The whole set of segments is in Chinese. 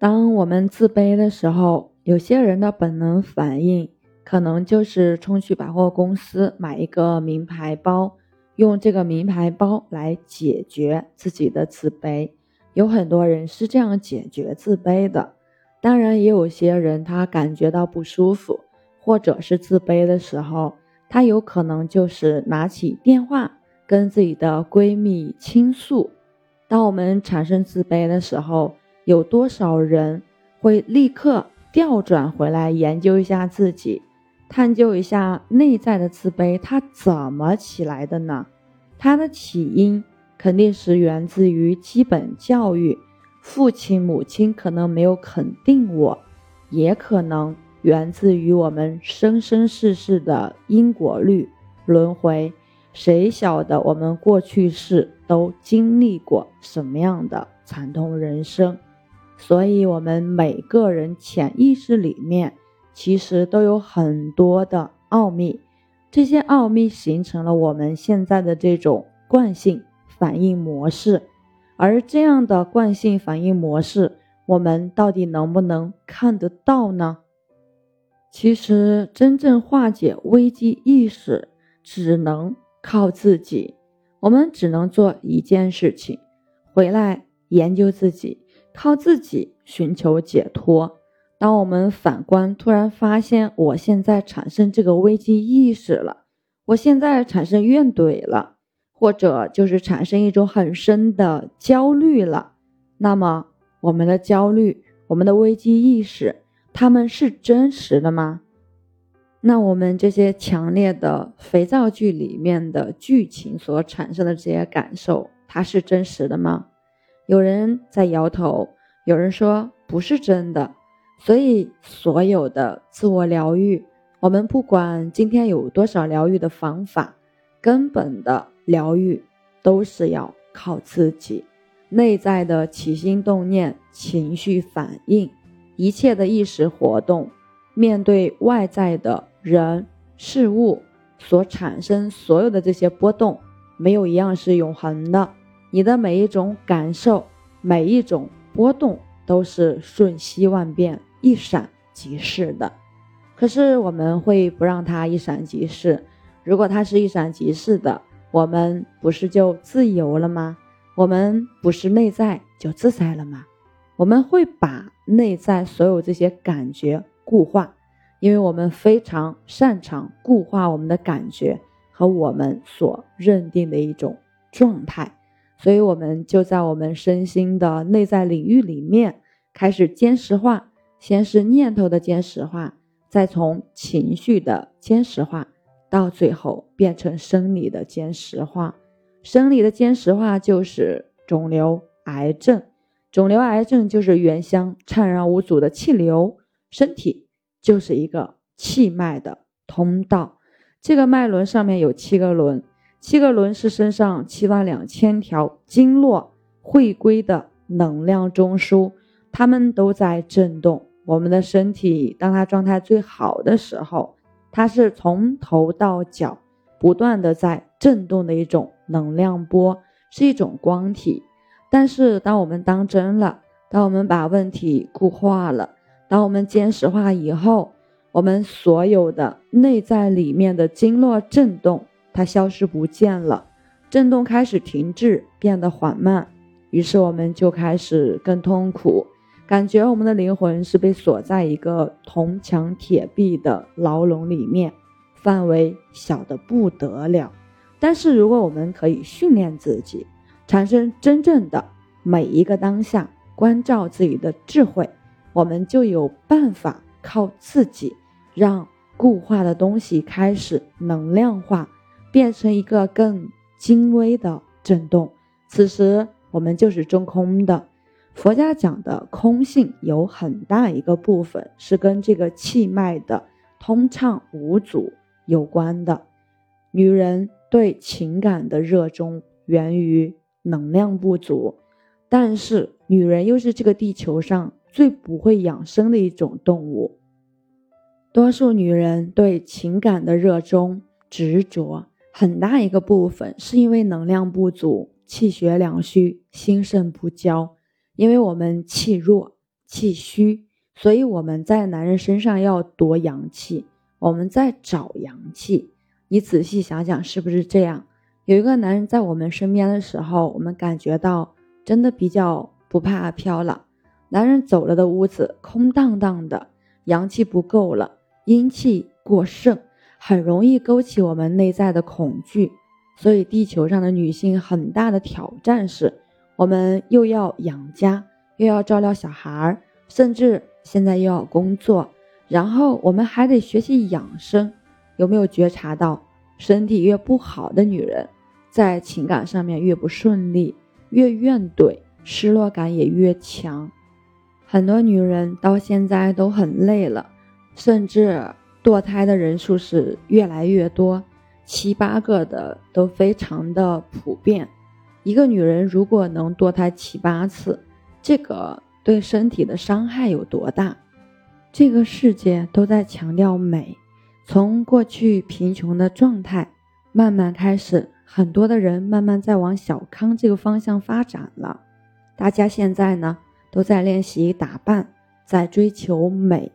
当我们自卑的时候，有些人的本能反应可能就是冲去百货公司买一个名牌包，用这个名牌包来解决自己的自卑。有很多人是这样解决自卑的。当然，也有些人他感觉到不舒服或者是自卑的时候，他有可能就是拿起电话跟自己的闺蜜倾诉。当我们产生自卑的时候，有多少人会立刻调转回来研究一下自己，探究一下内在的自卑，它怎么起来的呢？它的起因肯定是源自于基本教育，父亲母亲可能没有肯定我，也可能源自于我们生生世世的因果律轮回。谁晓得我们过去世都经历过什么样的惨痛人生？所以，我们每个人潜意识里面其实都有很多的奥秘，这些奥秘形成了我们现在的这种惯性反应模式。而这样的惯性反应模式，我们到底能不能看得到呢？其实，真正化解危机意识，只能靠自己。我们只能做一件事情，回来研究自己。靠自己寻求解脱。当我们反观，突然发现我现在产生这个危机意识了，我现在产生怨怼了，或者就是产生一种很深的焦虑了。那么，我们的焦虑、我们的危机意识，他们是真实的吗？那我们这些强烈的肥皂剧里面的剧情所产生的这些感受，它是真实的吗？有人在摇头，有人说不是真的，所以所有的自我疗愈，我们不管今天有多少疗愈的方法，根本的疗愈都是要靠自己内在的起心动念、情绪反应，一切的意识活动，面对外在的人事物所产生所有的这些波动，没有一样是永恒的。你的每一种感受，每一种波动都是瞬息万变、一闪即逝的。可是我们会不让它一闪即逝。如果它是一闪即逝的，我们不是就自由了吗？我们不是内在就自在了吗？我们会把内在所有这些感觉固化，因为我们非常擅长固化我们的感觉和我们所认定的一种状态。所以，我们就在我们身心的内在领域里面开始坚实化，先是念头的坚实化，再从情绪的坚实化，到最后变成生理的坚实化。生理的坚实化就是肿瘤、癌症，肿瘤、癌症就是原乡灿然无阻的气流，身体就是一个气脉的通道，这个脉轮上面有七个轮。七个轮是身上七万两千条经络汇归的能量中枢，它们都在震动。我们的身体，当它状态最好的时候，它是从头到脚不断的在震动的一种能量波，是一种光体。但是，当我们当真了，当我们把问题固化了，当我们坚实化以后，我们所有的内在里面的经络震动。它消失不见了，震动开始停滞，变得缓慢，于是我们就开始更痛苦，感觉我们的灵魂是被锁在一个铜墙铁壁的牢笼里面，范围小的不得了。但是如果我们可以训练自己，产生真正的每一个当下关照自己的智慧，我们就有办法靠自己让固化的东西开始能量化。变成一个更精微的震动，此时我们就是中空的。佛家讲的空性有很大一个部分是跟这个气脉的通畅无阻有关的。女人对情感的热衷源于能量不足，但是女人又是这个地球上最不会养生的一种动物。多数女人对情感的热衷执着。很大一个部分是因为能量不足、气血两虚、心肾不交，因为我们气弱，气虚，所以我们在男人身上要夺阳气，我们在找阳气。你仔细想想，是不是这样？有一个男人在我们身边的时候，我们感觉到真的比较不怕飘了。男人走了的屋子空荡荡的，阳气不够了，阴气过剩，很容易勾起我们内在的恐惧。所以，地球上的女性很大的挑战是，我们又要养家，又要照料小孩儿，甚至现在又要工作，然后我们还得学习养生。有没有觉察到，身体越不好的女人？在情感上面越不顺利，越怨怼，失落感也越强。很多女人到现在都很累了，甚至堕胎的人数是越来越多，七八个的都非常的普遍。一个女人如果能堕胎七八次，这个对身体的伤害有多大？这个世界都在强调美，从过去贫穷的状态慢慢开始。很多的人慢慢在往小康这个方向发展了，大家现在呢都在练习打扮，在追求美。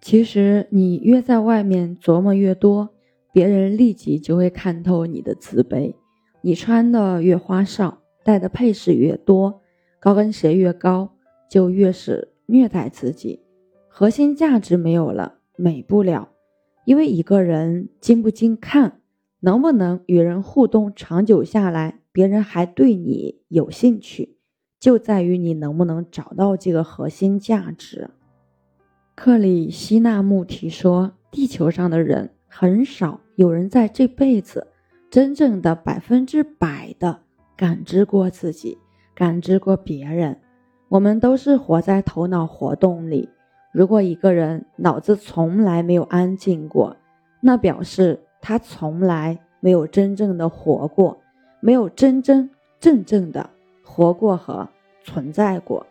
其实你越在外面琢磨越多，别人立即就会看透你的自卑。你穿的越花哨，戴的配饰越多，高跟鞋越高，就越是虐待自己。核心价值没有了，美不了，因为一个人经不经看。能不能与人互动长久下来，别人还对你有兴趣，就在于你能不能找到这个核心价值。克里希那穆提说，地球上的人很少有人在这辈子真正的百分之百的感知过自己，感知过别人。我们都是活在头脑活动里。如果一个人脑子从来没有安静过，那表示。他从来没有真正的活过，没有真真正正的活过和存在过。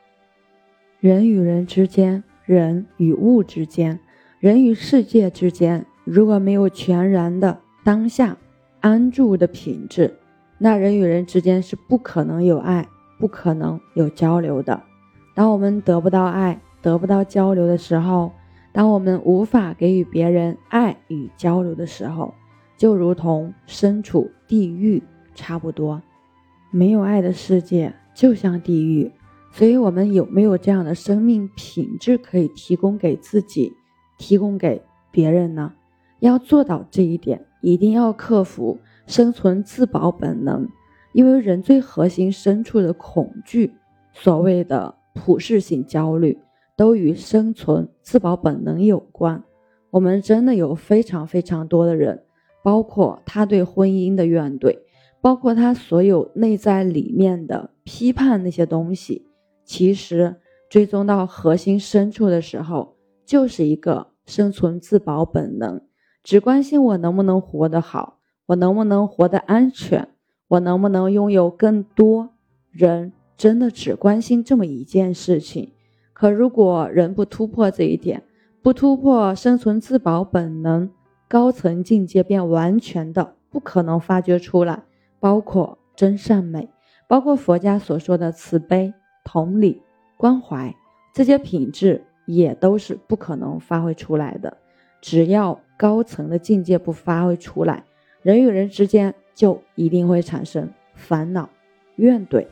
人与人之间，人与物之间，人与世界之间，如果没有全然的当下安住的品质，那人与人之间是不可能有爱，不可能有交流的。当我们得不到爱，得不到交流的时候，当我们无法给予别人爱与交流的时候，就如同身处地狱差不多，没有爱的世界就像地狱。所以，我们有没有这样的生命品质可以提供给自己，提供给别人呢？要做到这一点，一定要克服生存自保本能，因为人最核心深处的恐惧，所谓的普适性焦虑，都与生存自保本能有关。我们真的有非常非常多的人。包括他对婚姻的怨怼，包括他所有内在里面的批判那些东西，其实追踪到核心深处的时候，就是一个生存自保本能，只关心我能不能活得好，我能不能活得安全，我能不能拥有更多。人真的只关心这么一件事情，可如果人不突破这一点，不突破生存自保本能。高层境界便完全的不可能发掘出来，包括真善美，包括佛家所说的慈悲、同理、关怀这些品质，也都是不可能发挥出来的。只要高层的境界不发挥出来，人与人之间就一定会产生烦恼、怨怼。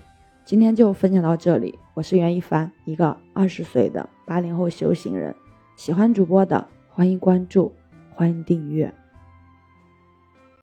今天就分享到这里，我是袁一凡，一个二十岁的八零后修行人。喜欢主播的，欢迎关注。欢迎订阅。